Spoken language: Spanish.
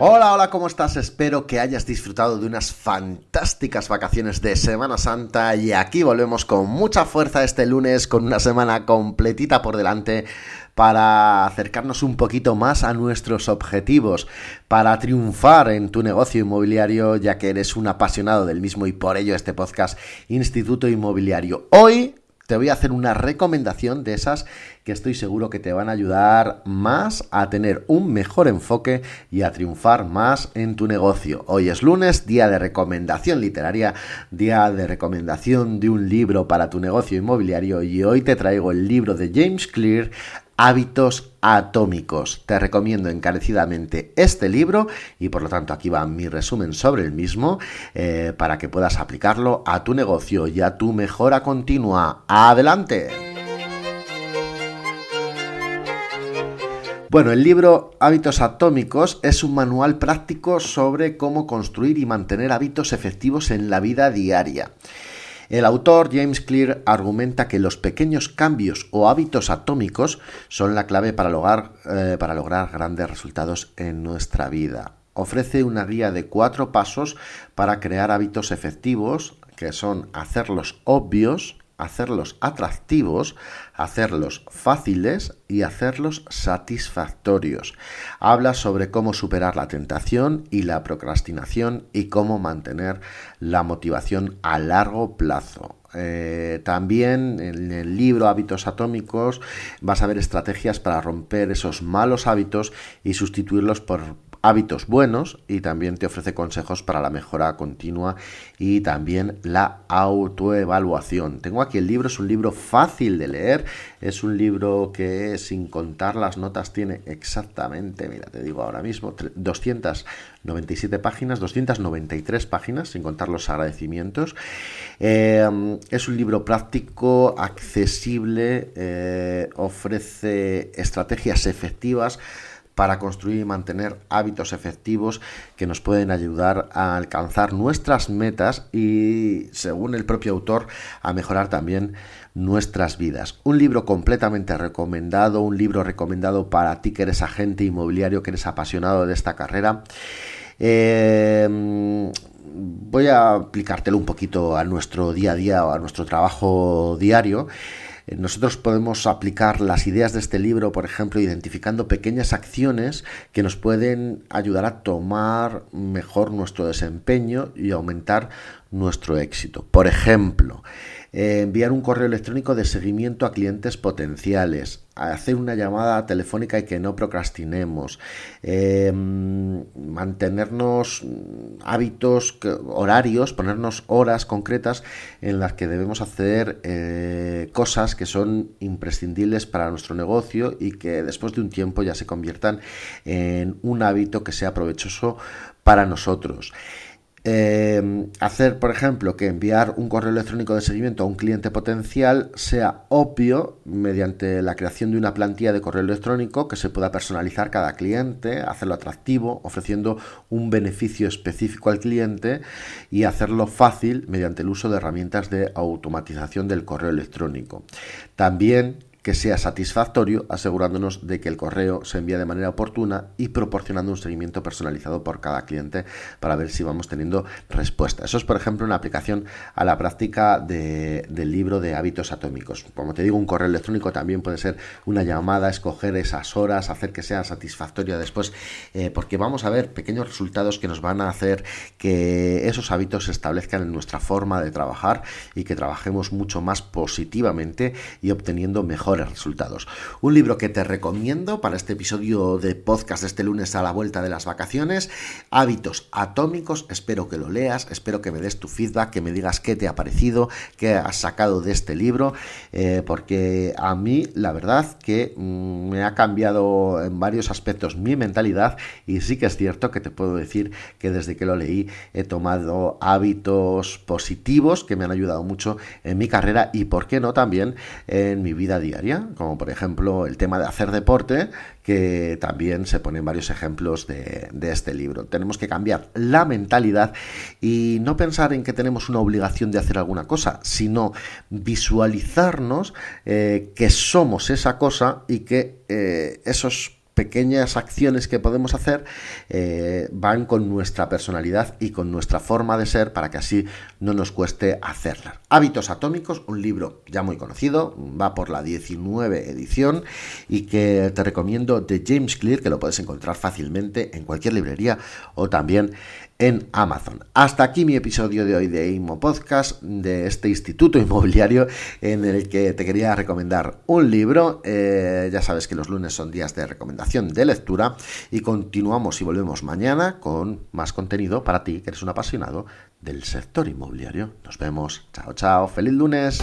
Hola, hola, ¿cómo estás? Espero que hayas disfrutado de unas fantásticas vacaciones de Semana Santa y aquí volvemos con mucha fuerza este lunes con una semana completita por delante para acercarnos un poquito más a nuestros objetivos, para triunfar en tu negocio inmobiliario ya que eres un apasionado del mismo y por ello este podcast Instituto Inmobiliario. Hoy te voy a hacer una recomendación de esas que estoy seguro que te van a ayudar más a tener un mejor enfoque y a triunfar más en tu negocio. Hoy es lunes, día de recomendación literaria, día de recomendación de un libro para tu negocio inmobiliario y hoy te traigo el libro de James Clear, Hábitos atómicos. Te recomiendo encarecidamente este libro y por lo tanto aquí va mi resumen sobre el mismo eh, para que puedas aplicarlo a tu negocio y a tu mejora continua. ¡Adelante! Bueno, el libro Hábitos Atómicos es un manual práctico sobre cómo construir y mantener hábitos efectivos en la vida diaria. El autor James Clear argumenta que los pequeños cambios o hábitos atómicos son la clave para lograr, eh, para lograr grandes resultados en nuestra vida. Ofrece una guía de cuatro pasos para crear hábitos efectivos, que son hacerlos obvios, hacerlos atractivos, hacerlos fáciles y hacerlos satisfactorios. Habla sobre cómo superar la tentación y la procrastinación y cómo mantener la motivación a largo plazo. Eh, también en el libro Hábitos Atómicos vas a ver estrategias para romper esos malos hábitos y sustituirlos por hábitos buenos y también te ofrece consejos para la mejora continua y también la autoevaluación. Tengo aquí el libro, es un libro fácil de leer, es un libro que sin contar las notas tiene exactamente, mira, te digo ahora mismo, 297 páginas, 293 páginas sin contar los agradecimientos. Eh, es un libro práctico, accesible, eh, ofrece estrategias efectivas para construir y mantener hábitos efectivos que nos pueden ayudar a alcanzar nuestras metas y, según el propio autor, a mejorar también nuestras vidas. Un libro completamente recomendado, un libro recomendado para ti que eres agente inmobiliario, que eres apasionado de esta carrera. Eh, voy a aplicártelo un poquito a nuestro día a día o a nuestro trabajo diario. Eh, nosotros podemos aplicar las ideas de este libro, por ejemplo, identificando pequeñas acciones que nos pueden ayudar a tomar mejor nuestro desempeño y aumentar nuestro éxito. Por ejemplo, eh, enviar un correo electrónico de seguimiento a clientes potenciales, hacer una llamada telefónica y que no procrastinemos, eh, mantenernos hábitos, horarios, ponernos horas concretas en las que debemos hacer eh, cosas que son imprescindibles para nuestro negocio y que después de un tiempo ya se conviertan en un hábito que sea provechoso para nosotros. Eh, hacer, por ejemplo, que enviar un correo electrónico de seguimiento a un cliente potencial sea obvio mediante la creación de una plantilla de correo electrónico que se pueda personalizar cada cliente, hacerlo atractivo, ofreciendo un beneficio específico al cliente y hacerlo fácil mediante el uso de herramientas de automatización del correo electrónico. También que sea satisfactorio, asegurándonos de que el correo se envía de manera oportuna y proporcionando un seguimiento personalizado por cada cliente para ver si vamos teniendo respuesta. Eso es, por ejemplo, una aplicación a la práctica del libro de hábitos atómicos. Como te digo, un correo electrónico también puede ser una llamada, escoger esas horas, hacer que sea satisfactoria después, eh, porque vamos a ver pequeños resultados que nos van a hacer que esos hábitos se establezcan en nuestra forma de trabajar y que trabajemos mucho más positivamente y obteniendo resultados. Un libro que te recomiendo para este episodio de podcast de este lunes a la vuelta de las vacaciones, Hábitos Atómicos, espero que lo leas, espero que me des tu feedback, que me digas qué te ha parecido, qué has sacado de este libro, eh, porque a mí la verdad que mm, me ha cambiado en varios aspectos mi mentalidad y sí que es cierto que te puedo decir que desde que lo leí he tomado hábitos positivos que me han ayudado mucho en mi carrera y por qué no también en mi vida diaria como por ejemplo el tema de hacer deporte, que también se ponen varios ejemplos de, este libro. Tenemos que cambiar la mentalidad y no pensar en que tenemos una obligación de hacer alguna cosa, sino visualizarnos eh, que somos esa cosa y que eh, esos pequeñas acciones que podemos hacer eh, van con nuestra personalidad y con nuestra forma de ser para que así no nos cueste hacerlas. Hábitos Atómicos, un libro ya muy conocido, va por la 19 edición y que te recomiendo de James Clear, que lo puedes encontrar fácilmente en cualquier librería o también en Amazon. Hasta aquí mi episodio de hoy de IMO Podcast, de este instituto inmobiliario en el que te quería recomendar un libro. Eh, ya sabes que los lunes son días de recomendación de lectura y continuamos y volvemos mañana con más contenido para ti que eres un apasionado del sector inmobiliario. Nos vemos. Chao, chao. Feliz lunes.